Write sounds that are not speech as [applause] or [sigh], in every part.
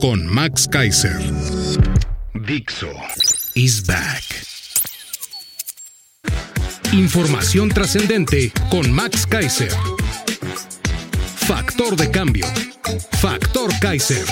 con Max Kaiser. Dixo is back. Información trascendente con Max Kaiser. Factor de cambio. Factor Kaiser.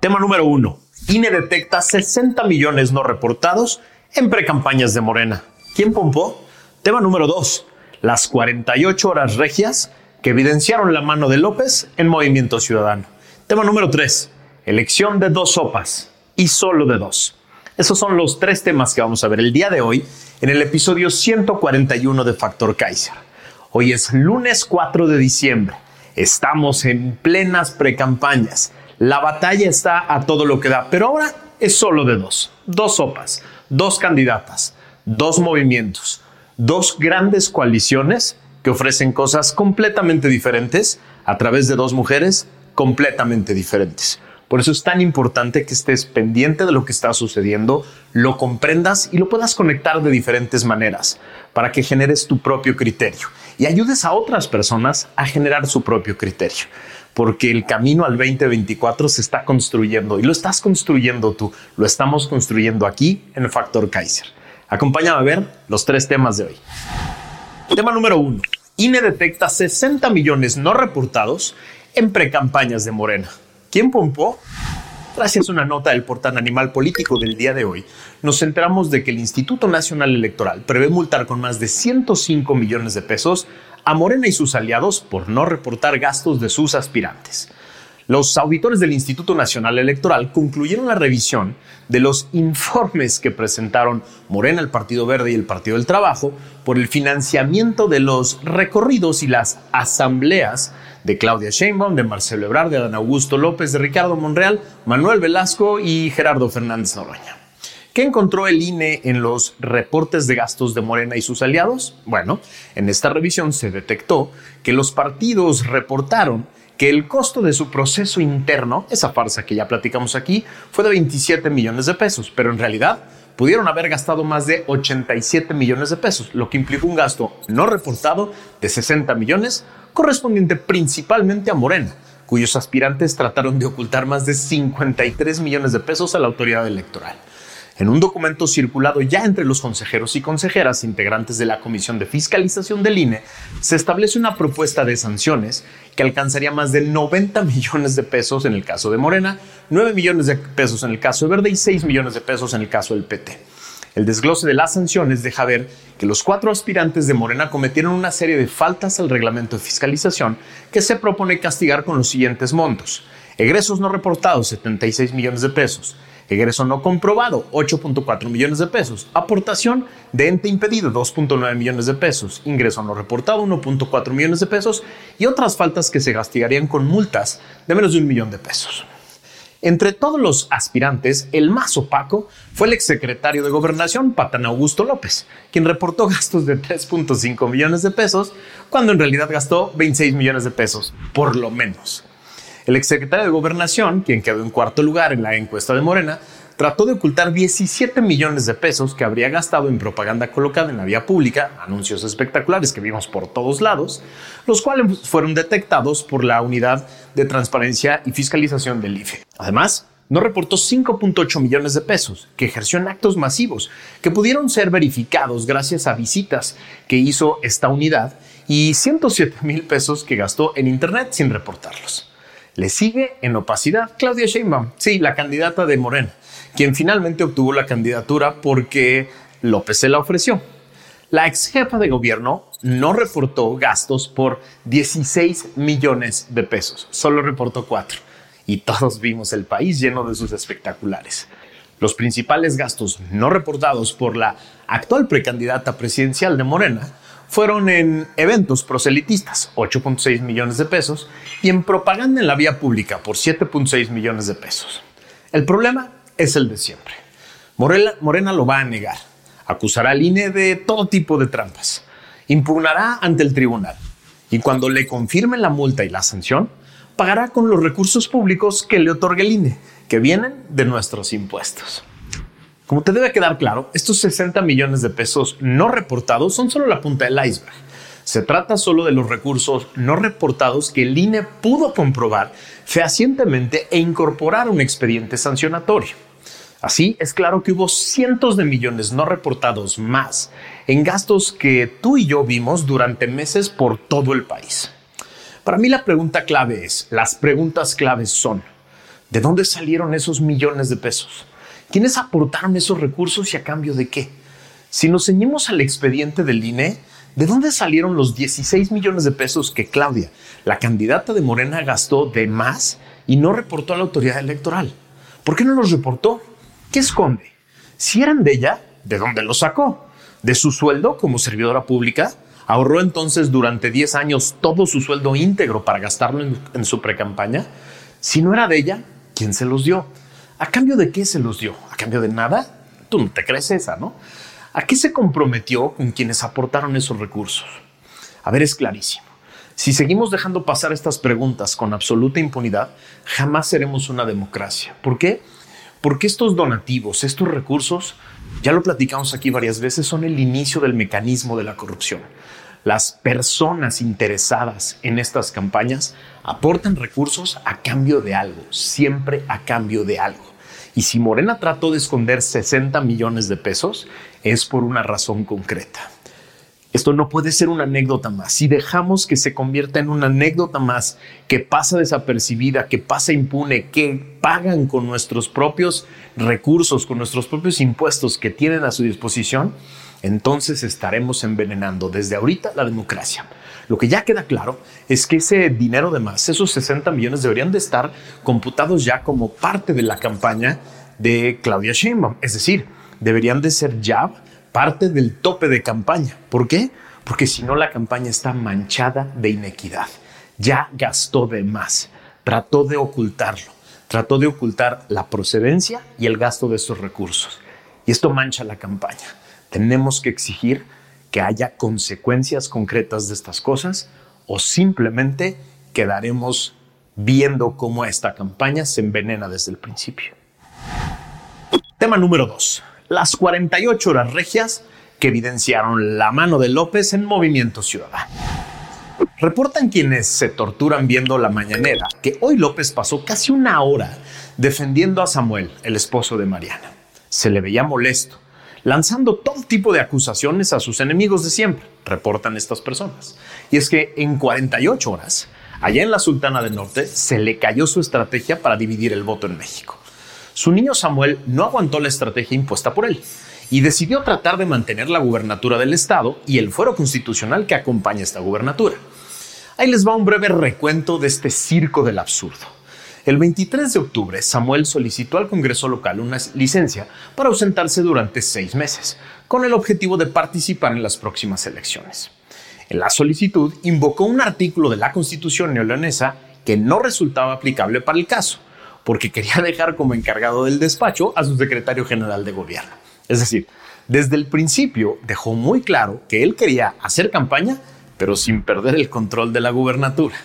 Tema número uno. INE detecta 60 millones no reportados en precampañas de Morena. ¿Quién pompó? Tema número dos. Las 48 horas regias que evidenciaron la mano de López en Movimiento Ciudadano. Tema número 3. Elección de dos sopas y solo de dos. Esos son los tres temas que vamos a ver el día de hoy en el episodio 141 de Factor Kaiser. Hoy es lunes 4 de diciembre. Estamos en plenas precampañas. La batalla está a todo lo que da, pero ahora es solo de dos. Dos sopas, dos candidatas, dos movimientos, dos grandes coaliciones que ofrecen cosas completamente diferentes a través de dos mujeres completamente diferentes. Por eso es tan importante que estés pendiente de lo que está sucediendo, lo comprendas y lo puedas conectar de diferentes maneras para que generes tu propio criterio y ayudes a otras personas a generar su propio criterio. Porque el camino al 2024 se está construyendo y lo estás construyendo tú, lo estamos construyendo aquí en Factor Kaiser. Acompáñame a ver los tres temas de hoy. Tema número uno. INE detecta 60 millones no reportados en precampañas de Morena. ¿Quién pompó? Gracias a una nota del portal Animal Político del día de hoy, nos enteramos de que el Instituto Nacional Electoral prevé multar con más de 105 millones de pesos a Morena y sus aliados por no reportar gastos de sus aspirantes. Los auditores del Instituto Nacional Electoral concluyeron la revisión de los informes que presentaron Morena, el Partido Verde y el Partido del Trabajo por el financiamiento de los recorridos y las asambleas de Claudia Sheinbaum, de Marcelo Ebrard, de Adán Augusto López, de Ricardo Monreal, Manuel Velasco y Gerardo Fernández Noroña. ¿Qué encontró el INE en los reportes de gastos de Morena y sus aliados? Bueno, en esta revisión se detectó que los partidos reportaron que el costo de su proceso interno, esa farsa que ya platicamos aquí, fue de 27 millones de pesos, pero en realidad pudieron haber gastado más de 87 millones de pesos, lo que implicó un gasto no reportado de 60 millones, correspondiente principalmente a Morena, cuyos aspirantes trataron de ocultar más de 53 millones de pesos a la autoridad electoral. En un documento circulado ya entre los consejeros y consejeras integrantes de la Comisión de Fiscalización del INE, se establece una propuesta de sanciones que alcanzaría más de 90 millones de pesos en el caso de Morena, 9 millones de pesos en el caso de Verde y 6 millones de pesos en el caso del PT. El desglose de las sanciones deja ver que los cuatro aspirantes de Morena cometieron una serie de faltas al reglamento de fiscalización que se propone castigar con los siguientes montos. Egresos no reportados, 76 millones de pesos egreso no comprobado, 8.4 millones de pesos, aportación de ente impedido, 2.9 millones de pesos, ingreso no reportado, 1.4 millones de pesos y otras faltas que se castigarían con multas de menos de un millón de pesos. Entre todos los aspirantes, el más opaco fue el exsecretario de Gobernación, Patán Augusto López, quien reportó [laughs] gastos de 3.5 millones de pesos, cuando en realidad gastó 26 millones de pesos, por lo menos. El exsecretario de Gobernación, quien quedó en cuarto lugar en la encuesta de Morena, trató de ocultar 17 millones de pesos que habría gastado en propaganda colocada en la vía pública, anuncios espectaculares que vimos por todos lados, los cuales fueron detectados por la Unidad de Transparencia y Fiscalización del IFE. Además, no reportó 5.8 millones de pesos que ejerció en actos masivos que pudieron ser verificados gracias a visitas que hizo esta unidad y 107 mil pesos que gastó en Internet sin reportarlos. Le sigue en opacidad Claudia Sheinbaum, sí, la candidata de Morena, quien finalmente obtuvo la candidatura porque López se la ofreció. La ex jefa de gobierno no reportó gastos por 16 millones de pesos, solo reportó cuatro. Y todos vimos el país lleno de sus espectaculares. Los principales gastos no reportados por la actual precandidata presidencial de Morena, fueron en eventos proselitistas, 8.6 millones de pesos, y en propaganda en la vía pública por 7.6 millones de pesos. El problema es el de siempre. Morena, lo va a negar, acusará al INE de todo tipo de trampas, impugnará ante el tribunal, y cuando le confirmen la multa y la sanción, pagará con los recursos públicos que le otorgue el INE, que vienen de nuestros impuestos. Como te debe quedar claro, estos 60 millones de pesos no reportados son solo la punta del iceberg. Se trata solo de los recursos no reportados que el INE pudo comprobar fehacientemente e incorporar un expediente sancionatorio. Así es claro que hubo cientos de millones no reportados más en gastos que tú y yo vimos durante meses por todo el país. Para mí la pregunta clave es, las preguntas claves son, ¿de dónde salieron esos millones de pesos? ¿Quiénes aportaron esos recursos y a cambio de qué? Si nos ceñimos al expediente del INE, ¿de dónde salieron los 16 millones de pesos que Claudia, la candidata de Morena, gastó de más y no reportó a la autoridad electoral? ¿Por qué no los reportó? ¿Qué esconde? Si eran de ella, ¿de dónde los sacó? ¿De su sueldo como servidora pública? ¿Ahorró entonces durante 10 años todo su sueldo íntegro para gastarlo en, en su precampaña? Si no era de ella, ¿quién se los dio? ¿A cambio de qué se los dio? ¿A cambio de nada? Tú no te crees esa, ¿no? ¿A qué se comprometió con quienes aportaron esos recursos? A ver, es clarísimo. Si seguimos dejando pasar estas preguntas con absoluta impunidad, jamás seremos una democracia. ¿Por qué? Porque estos donativos, estos recursos, ya lo platicamos aquí varias veces, son el inicio del mecanismo de la corrupción. Las personas interesadas en estas campañas aportan recursos a cambio de algo, siempre a cambio de algo. Y si Morena trató de esconder 60 millones de pesos, es por una razón concreta. Esto no puede ser una anécdota más. Si dejamos que se convierta en una anécdota más, que pasa desapercibida, que pasa impune, que pagan con nuestros propios recursos, con nuestros propios impuestos que tienen a su disposición, entonces estaremos envenenando desde ahorita la democracia. Lo que ya queda claro es que ese dinero de más, esos 60 millones, deberían de estar computados ya como parte de la campaña de Claudia Sheinbaum. Es decir, deberían de ser ya parte del tope de campaña. ¿Por qué? Porque si no la campaña está manchada de inequidad. Ya gastó de más, trató de ocultarlo, trató de ocultar la procedencia y el gasto de esos recursos. Y esto mancha la campaña. Tenemos que exigir que haya consecuencias concretas de estas cosas o simplemente quedaremos viendo cómo esta campaña se envenena desde el principio. Tema número 2. Las 48 horas regias que evidenciaron la mano de López en Movimiento Ciudadano. Reportan quienes se torturan viendo la mañanera que hoy López pasó casi una hora defendiendo a Samuel, el esposo de Mariana. Se le veía molesto, lanzando todo tipo de acusaciones a sus enemigos de siempre, reportan estas personas. Y es que en 48 horas, allá en la Sultana del Norte, se le cayó su estrategia para dividir el voto en México. Su niño Samuel no aguantó la estrategia impuesta por él y decidió tratar de mantener la gubernatura del Estado y el fuero constitucional que acompaña esta gubernatura. Ahí les va un breve recuento de este circo del absurdo. El 23 de octubre, Samuel solicitó al Congreso local una licencia para ausentarse durante seis meses, con el objetivo de participar en las próximas elecciones. En la solicitud invocó un artículo de la Constitución neoleonesa que no resultaba aplicable para el caso, porque quería [laughs] dejar como encargado del despacho a su secretario general de gobierno. Es decir, desde el principio dejó muy claro que él quería hacer campaña, pero sin perder el control de la gubernatura.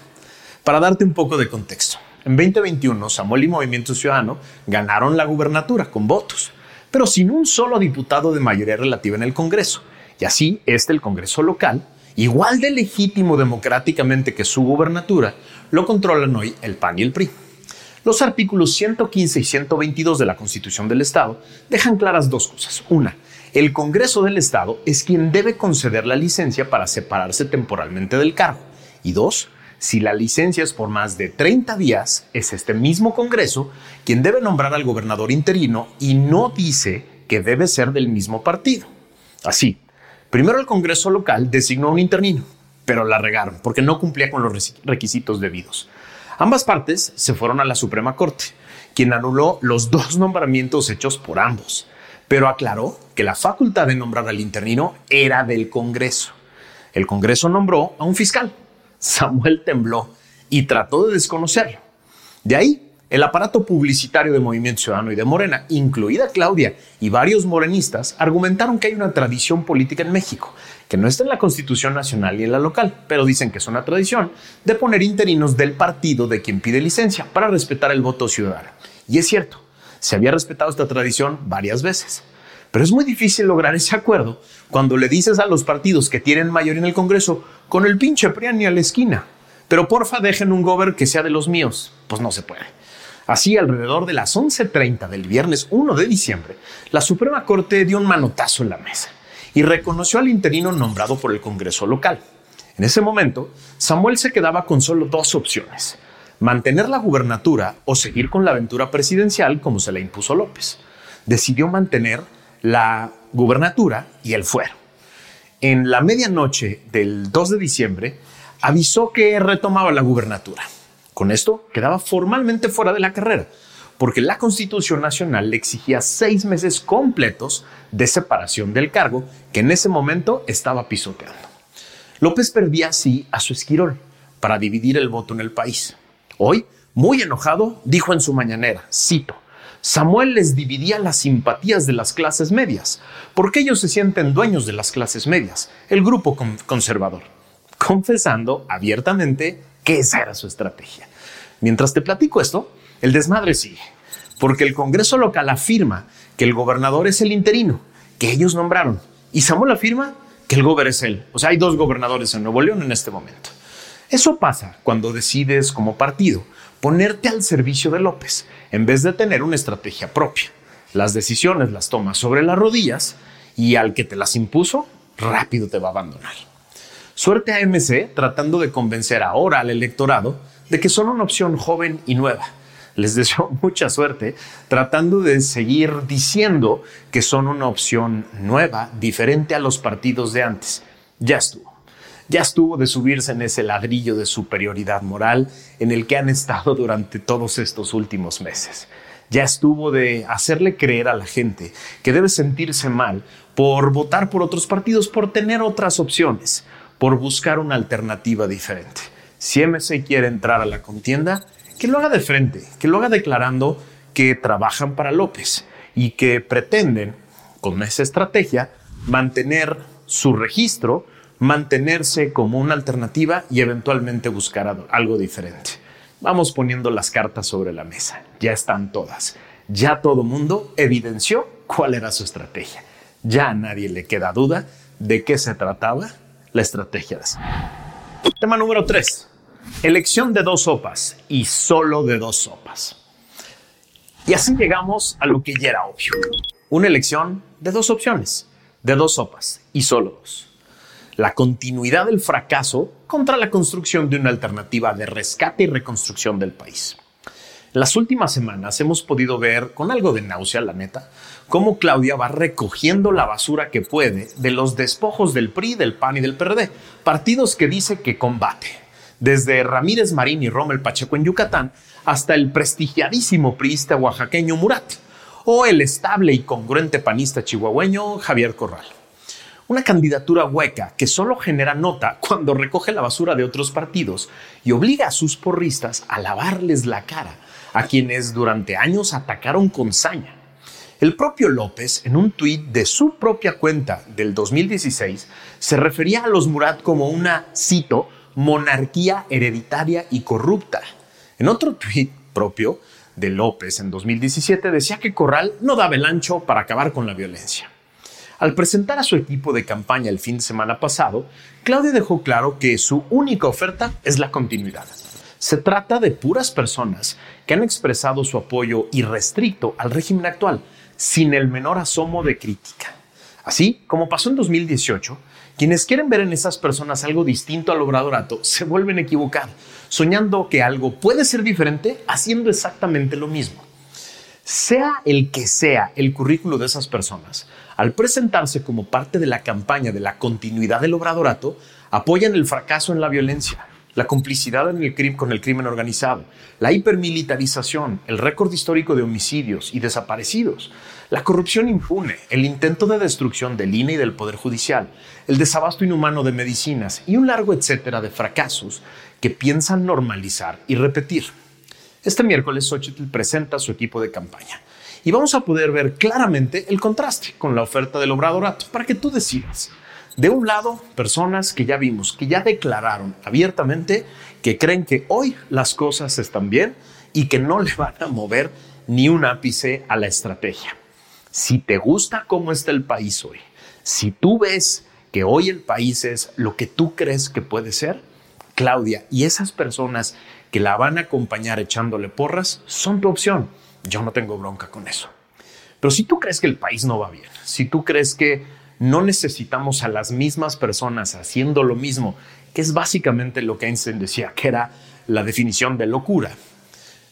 Para darte un poco de contexto, en 2021, Samuel y Movimiento Ciudadano ganaron la gubernatura con votos, pero sin un solo diputado de mayoría relativa en el Congreso. Y así, este, el Congreso local, igual de legítimo democráticamente que su gubernatura, lo controlan hoy el PAN y el PRI. Los artículos 115 y 122 de la Constitución del Estado dejan claras dos cosas. Una, el Congreso del Estado es quien debe conceder la licencia para separarse temporalmente del cargo. Y dos, si la licencia es por más de 30 días, es este mismo Congreso quien debe nombrar al gobernador interino y no dice que debe ser del mismo partido. Así, primero el Congreso local designó a un interino, pero la regaron porque no cumplía con los requisitos debidos. Ambas partes se fueron a la Suprema Corte, quien anuló los dos nombramientos hechos por ambos. pero aclaró que la facultad de nombrar al interino era del Congreso. El Congreso nombró a un fiscal. Samuel tembló y trató de desconocerlo. De ahí, el aparato publicitario de Movimiento Ciudadano y de Morena, incluida Claudia y varios morenistas, argumentaron que hay una tradición política en México, que no está en la Constitución Nacional y en la local, pero dicen que es una tradición de poner interinos del partido de quien pide licencia para respetar el voto ciudadano. Y es cierto, se había respetado esta tradición varias veces. Pero es muy difícil lograr ese acuerdo cuando le dices a los partidos que tienen mayoría en el Congreso con el pinche PRIAN a la esquina. Pero porfa dejen un gober que sea de los míos. Pues no se puede. Así, alrededor de las 11.30 del viernes 1 de diciembre, la Suprema Corte dio un manotazo en la mesa y reconoció al interino nombrado por el Congreso local. En ese momento, Samuel se quedaba con solo dos opciones, mantener la gubernatura o seguir con la aventura presidencial como se le impuso López. Decidió mantener la gubernatura y el fuero. En la medianoche del 2 de diciembre, avisó que retomaba la gubernatura. Con esto quedaba formalmente fuera de la carrera, porque la Constitución Nacional le exigía seis meses completos de separación del cargo que en ese momento estaba pisoteando. López perdía así a su esquirol para dividir el voto en el país. Hoy, muy enojado, dijo en su mañanera, cito, Samuel les dividía las simpatías de las clases medias, porque ellos se sienten dueños de las clases medias, el grupo conservador, confesando abiertamente que esa era su estrategia. Mientras te platico esto, el desmadre sigue, porque el Congreso local afirma que el gobernador es el interino, que ellos nombraron, y Samuel afirma que el gobernador es él. O sea, hay dos gobernadores en Nuevo León en este momento. Eso pasa cuando decides como partido ponerte al servicio de López en vez de tener una estrategia propia. Las decisiones las tomas sobre las rodillas y al que te las impuso rápido te va a abandonar. Suerte a MC tratando de convencer ahora al electorado de que son una opción joven y nueva. Les deseo [laughs] mucha suerte tratando de seguir diciendo que son una opción nueva, diferente a los partidos de antes. Ya estuvo. Ya estuvo de subirse en ese ladrillo de superioridad moral en el que han estado durante todos estos últimos meses. Ya estuvo de hacerle creer a la gente que debe sentirse mal por votar por otros partidos, por tener otras opciones, por buscar una alternativa diferente. Si MC quiere entrar a la contienda, que lo haga de frente, que lo haga declarando que trabajan para López y que pretenden, con esa estrategia, mantener su registro mantenerse como una alternativa y eventualmente buscar algo diferente. Vamos poniendo las cartas sobre la mesa. Ya están todas. Ya todo mundo evidenció cuál era su estrategia. Ya a nadie le queda duda de qué se trataba la estrategia de Tema número 3. Elección de dos sopas y solo de dos sopas. Y así llegamos a lo que ya era obvio. Una elección de dos opciones, de dos sopas y solo dos la continuidad del fracaso contra la construcción de una alternativa de rescate y reconstrucción del país. Las últimas semanas hemos podido ver, con algo de náusea, la neta, cómo Claudia va recogiendo la basura que puede de los despojos del PRI, del PAN y del PRD, partidos que dice que combate, desde Ramírez Marín y Rommel Pacheco en Yucatán hasta el prestigiadísimo priista oaxaqueño Murat, o el estable y congruente panista chihuahueño Javier Corral una candidatura hueca que solo genera nota cuando recoge la basura de otros partidos y obliga a sus porristas a lavarles la cara a quienes durante años atacaron con saña. El propio López, en un tuit de su propia cuenta del 2016, se refería a los Murat como una, cito, monarquía hereditaria y corrupta. En otro tuit propio de López en 2017 decía que Corral no daba el ancho para acabar con la violencia. Al presentar a su equipo de campaña el fin de semana pasado, Claudia dejó claro que su única oferta es la continuidad. Se trata de puras personas que han expresado su apoyo irrestricto al régimen actual, sin el menor asomo de crítica. Así como pasó en 2018, quienes quieren ver en esas personas algo distinto al obradorato se vuelven a equivocar, soñando que algo puede ser diferente haciendo exactamente lo mismo. Sea el que sea el currículo de esas personas, al presentarse como parte de la campaña de la continuidad del obradorato, apoyan el fracaso en la violencia, la complicidad en el crimen, con el crimen organizado, la hipermilitarización, el récord histórico de homicidios y desaparecidos, la corrupción impune, el intento de destrucción del INE y del Poder Judicial, el desabasto inhumano de medicinas y un largo etcétera de fracasos que piensan normalizar y repetir. Este miércoles Xochitl presenta su equipo de campaña y vamos a poder ver claramente el contraste con la oferta del Obradorato para que tú decidas. De un lado, personas que ya vimos, que ya declararon abiertamente que creen que hoy las cosas están bien y que no le van a mover ni un ápice a la estrategia. Si te gusta cómo está el país hoy, si tú ves que hoy el país es lo que tú crees que puede ser, Claudia, y esas personas que la van a acompañar echándole porras, son tu opción. Yo no tengo bronca con eso. Pero si tú crees que el país no va bien, si tú crees que no necesitamos a las mismas personas haciendo lo mismo, que es básicamente lo que Einstein decía, que era la definición de locura,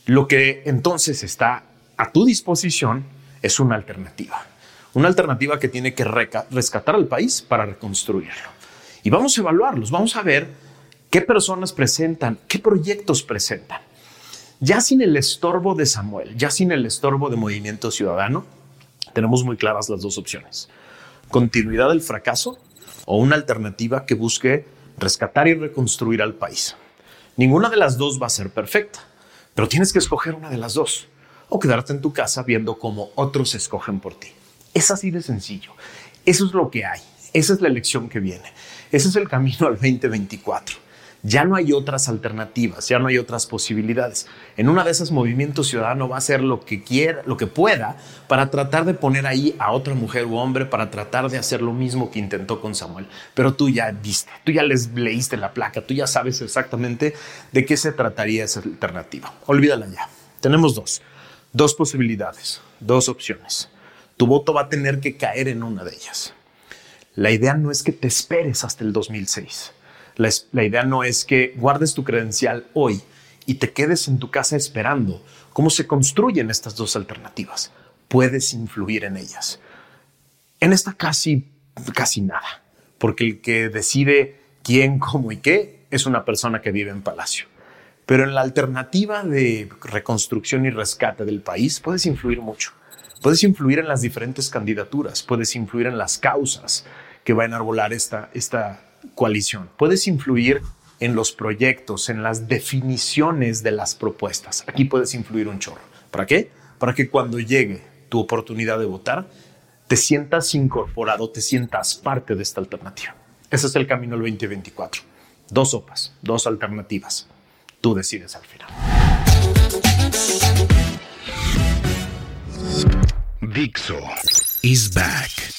lo que entonces está a tu disposición es una alternativa. Una alternativa que tiene que rescatar al país para reconstruirlo. Y vamos a evaluarlos, vamos a ver qué personas presentan, qué proyectos presentan. Ya sin el estorbo de Samuel, ya sin el estorbo de Movimiento Ciudadano, tenemos muy claras las dos opciones. Continuidad del fracaso o una alternativa que busque rescatar y reconstruir al país. Ninguna de las dos va a ser perfecta, pero tienes que escoger una de las dos o quedarte en tu casa viendo cómo otros escogen por ti. Es así de sencillo. Eso es lo que hay. Esa es la elección que viene. Ese es el camino al 2024. Ya no hay otras alternativas, ya no hay otras posibilidades. En una de esas Movimiento Ciudadano va a hacer lo que quiera, lo que pueda para tratar de poner ahí a otra mujer u hombre para tratar de hacer lo mismo que intentó con Samuel. Pero tú ya viste, tú ya les leíste la placa, tú ya sabes exactamente de qué se trataría esa alternativa. Olvídala ya. Tenemos dos. Dos posibilidades, dos opciones. Tu voto va a tener que caer en una de ellas. La idea no es que te esperes hasta el 2006. La, idea no es que guardes tu credencial hoy y te quedes en tu casa esperando cómo se construyen estas dos alternativas. Puedes influir en ellas. En esta casi, casi nada, porque el que decide quién, cómo y qué es una persona que vive en palacio. Pero en la alternativa de reconstrucción y rescate del país puedes influir mucho. Puedes influir en las diferentes candidaturas, puedes influir en las causas que va a enarbolar esta, esta coalición, puedes influir en los proyectos, en las definiciones de las propuestas. Aquí puedes influir un chorro. ¿Para qué? Para que cuando llegue tu oportunidad de votar, te sientas incorporado, te sientas parte de esta alternativa. Ese es el camino del 2024. Dos sopas, dos alternativas. Tú decides al final. Dixo is back.